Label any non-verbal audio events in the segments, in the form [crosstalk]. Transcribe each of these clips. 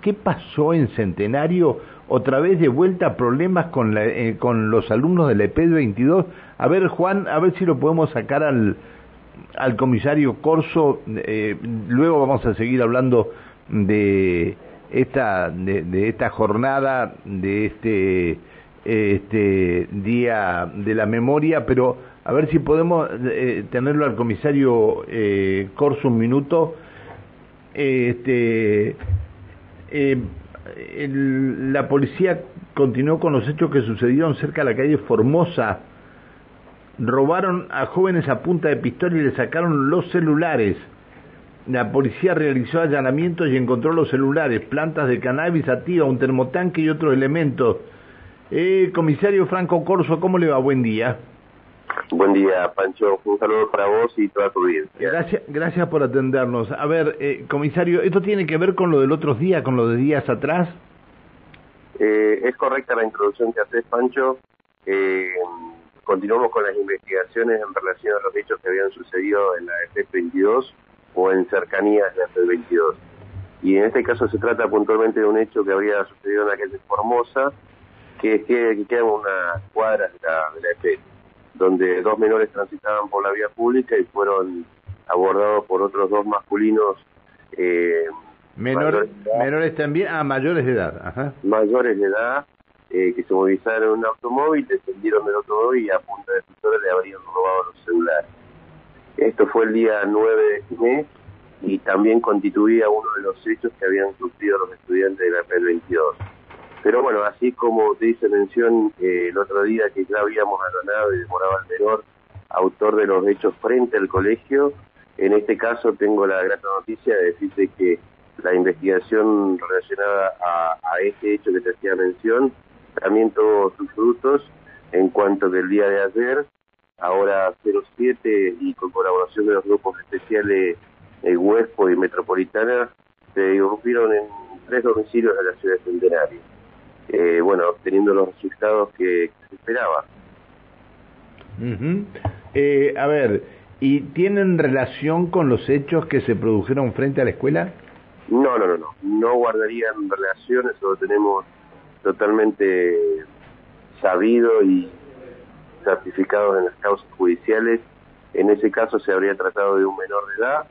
¿qué pasó en Centenario? Otra vez de vuelta problemas con, eh, con los alumnos de la EP 22. A ver, Juan, a ver si lo podemos sacar al, al comisario Corso. Eh, luego vamos a seguir hablando de esta, de, esta jornada, de este, este día de la memoria, pero a ver si podemos eh, tenerlo al comisario Corso un minuto. Este, eh, el, la policía continuó con los hechos que sucedieron cerca de la calle Formosa. Robaron a jóvenes a punta de pistola y le sacaron los celulares. La policía realizó allanamientos y encontró los celulares, plantas de cannabis activa, un termotanque y otros elementos. Eh, comisario Franco Corso, ¿cómo le va? Buen día. Buen día, Pancho. Un saludo para vos y toda tu audiencia. Gracias, gracias por atendernos. A ver, eh, comisario, ¿esto tiene que ver con lo del otro día, con lo de días atrás? Eh, es correcta la introducción que haces, Pancho. Eh, continuamos con las investigaciones en relación a los hechos que habían sucedido en la FF22 o en cercanías de la FF22. Y en este caso se trata puntualmente de un hecho que habría sucedido en la calle Formosa, que, que, que quedan unas cuadras de la, de la FF donde dos menores transitaban por la vía pública y fueron abordados por otros dos masculinos. Eh, Menor, menores también, ah, mayores de edad. Ajá. Mayores de edad, eh, que se movilizaron en un automóvil, descendieron del automóvil y a punta de pistola le habrían robado los celulares. Esto fue el día 9 de este mes y también constituía uno de los hechos que habían sufrido los estudiantes de la PL22. Pero bueno, así como te hice mención eh, el otro día que ya habíamos allanado y demoraba el menor, autor de los hechos frente al colegio, en este caso tengo la grata noticia de decirte que la investigación relacionada a, a este hecho que te hacía mención también tuvo sus frutos en cuanto que el día de ayer, ahora 07 y con colaboración de los grupos especiales eh, Huespo y Metropolitana, se irrumpieron en tres domicilios de la ciudad de Centenario eh, bueno, obteniendo los resultados que, que se esperaba. Uh -huh. eh, a ver, ¿y tienen relación con los hechos que se produjeron frente a la escuela? No, no, no, no, no guardarían relaciones, lo tenemos totalmente sabido y certificado en las causas judiciales. En ese caso se habría tratado de un menor de edad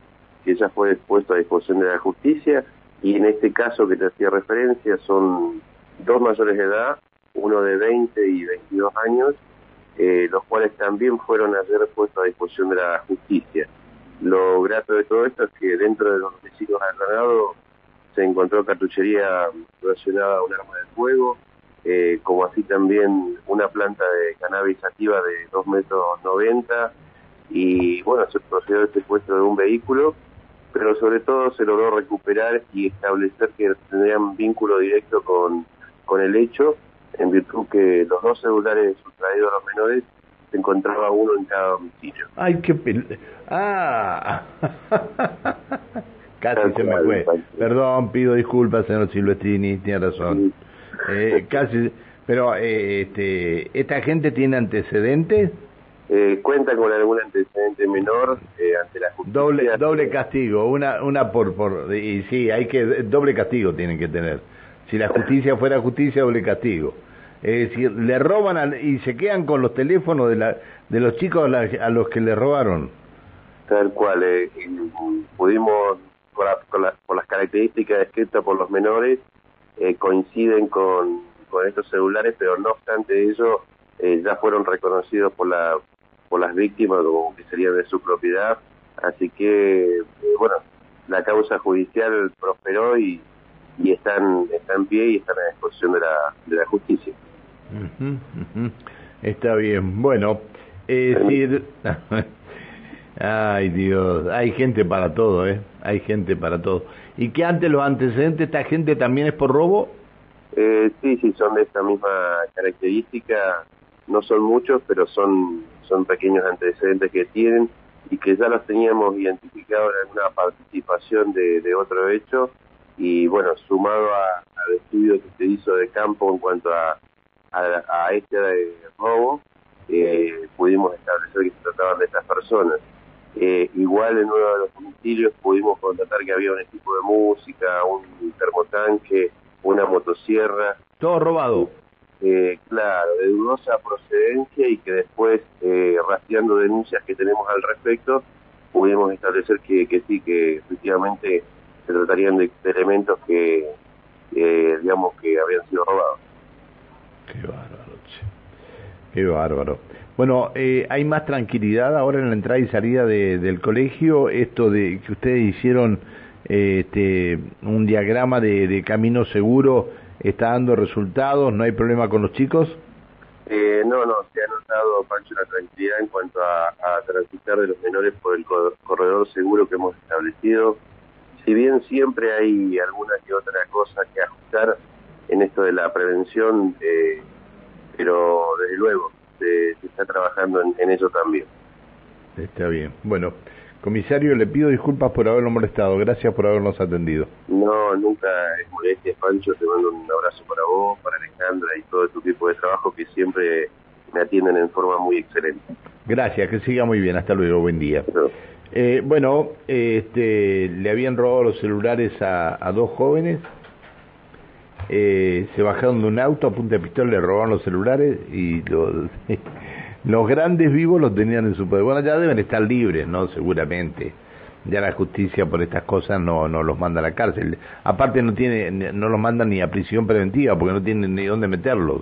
que ya fue puesto a disposición de la justicia y en este caso que te hacía referencia son dos mayores de edad, uno de 20 y 22 años, eh, los cuales también fueron ayer puestos a disposición de la justicia. Lo grato de todo esto es que dentro de los domicilios allanados se encontró cartuchería relacionada a un arma de fuego, eh, como así también una planta de cannabis activa de 2 metros 90 y bueno, se procedió al secuestro de un vehículo, pero sobre todo se logró recuperar y establecer que tendrían vínculo directo con con el hecho, en virtud que los dos celulares sustraídos a los menores se encontraba uno en cada domicilio. Ay, qué pel... Ah, [laughs] casi Tal se me fue. Perdón, pido disculpas, señor Silvestrini, tiene razón. Eh, casi, pero eh, este, ¿esta gente tiene antecedentes? Eh, cuenta con algún antecedente menor eh, ante la justicia. Doble, doble castigo, una, una por, por, y sí, hay que, doble castigo tienen que tener. Si la justicia fuera justicia, doble castigo. Es decir, le roban a, y se quedan con los teléfonos de, la, de los chicos a, la, a los que le robaron. Tal cual, eh, pudimos, por, la, por, la, por, las características descritas por los menores, eh, coinciden con, estos celulares, pero no obstante ello, eh, ya fueron reconocidos por, la, por las víctimas como que serían de su propiedad. Así que, bueno, la causa judicial prosperó y y están, están en pie y están a disposición de la, de la justicia. Uh -huh, uh -huh. Está bien. Bueno, es decir, [laughs] ay Dios, hay gente para todo, ¿eh? Hay gente para todo. ¿Y que antes los antecedentes, esta gente también es por robo? Eh, sí, sí, son de esta misma característica. No son muchos, pero son, son pequeños antecedentes que tienen y que ya los teníamos identificados en alguna participación de, de otro hecho y bueno, sumado a, al estudio que se hizo de campo en cuanto a, a, a este robo, eh, pudimos establecer que se trataban de estas personas. Eh, igual en uno de los domicilios pudimos constatar que había un equipo de música, un termotanque, una motosierra. Todo robado. Eh, claro, de dudosa procedencia y que después, eh, rastreando denuncias que tenemos al respecto, pudimos establecer que, que sí, que efectivamente se tratarían de, elementos que, digamos, que habían sido robados. Qué bárbaro, che. Qué bárbaro. Bueno, eh, ¿hay más tranquilidad ahora en la entrada y salida del colegio? Esto de que ustedes hicieron este, un diagrama de, camino seguro, ¿está dando resultados? ¿No hay problema con los chicos? Eh, no, no, se ha notado, Pancho, la tranquilidad en cuanto a, transitar de los menores por el corredor seguro que hemos establecido. Si bien siempre hay alguna que otra cosa que ajustar en esto de la prevención, eh, pero desde luego, se, está trabajando en, en, eso también. Está bien. Bueno, comisario, le pido disculpas por haberlo molestado. Gracias por habernos atendido. No, nunca es molestia, Pancho. Te mando un abrazo para vos, para Alejandra y todo tu equipo de trabajo que siempre me atienden en forma muy excelente. Gracias, que siga muy bien. Hasta luego, buen día. Eh, bueno, este, le habían robado los celulares a, a dos jóvenes eh, se bajaron de un auto a punta de pistola, le robaron los celulares y los, [laughs] los grandes vivos los tenían en su poder. Bueno, ya deben estar libres, ¿no? Seguramente. Ya la justicia por estas cosas no, no los manda a la cárcel. Aparte no tiene, no los mandan ni a prisión preventiva porque no tienen ni dónde meterlos.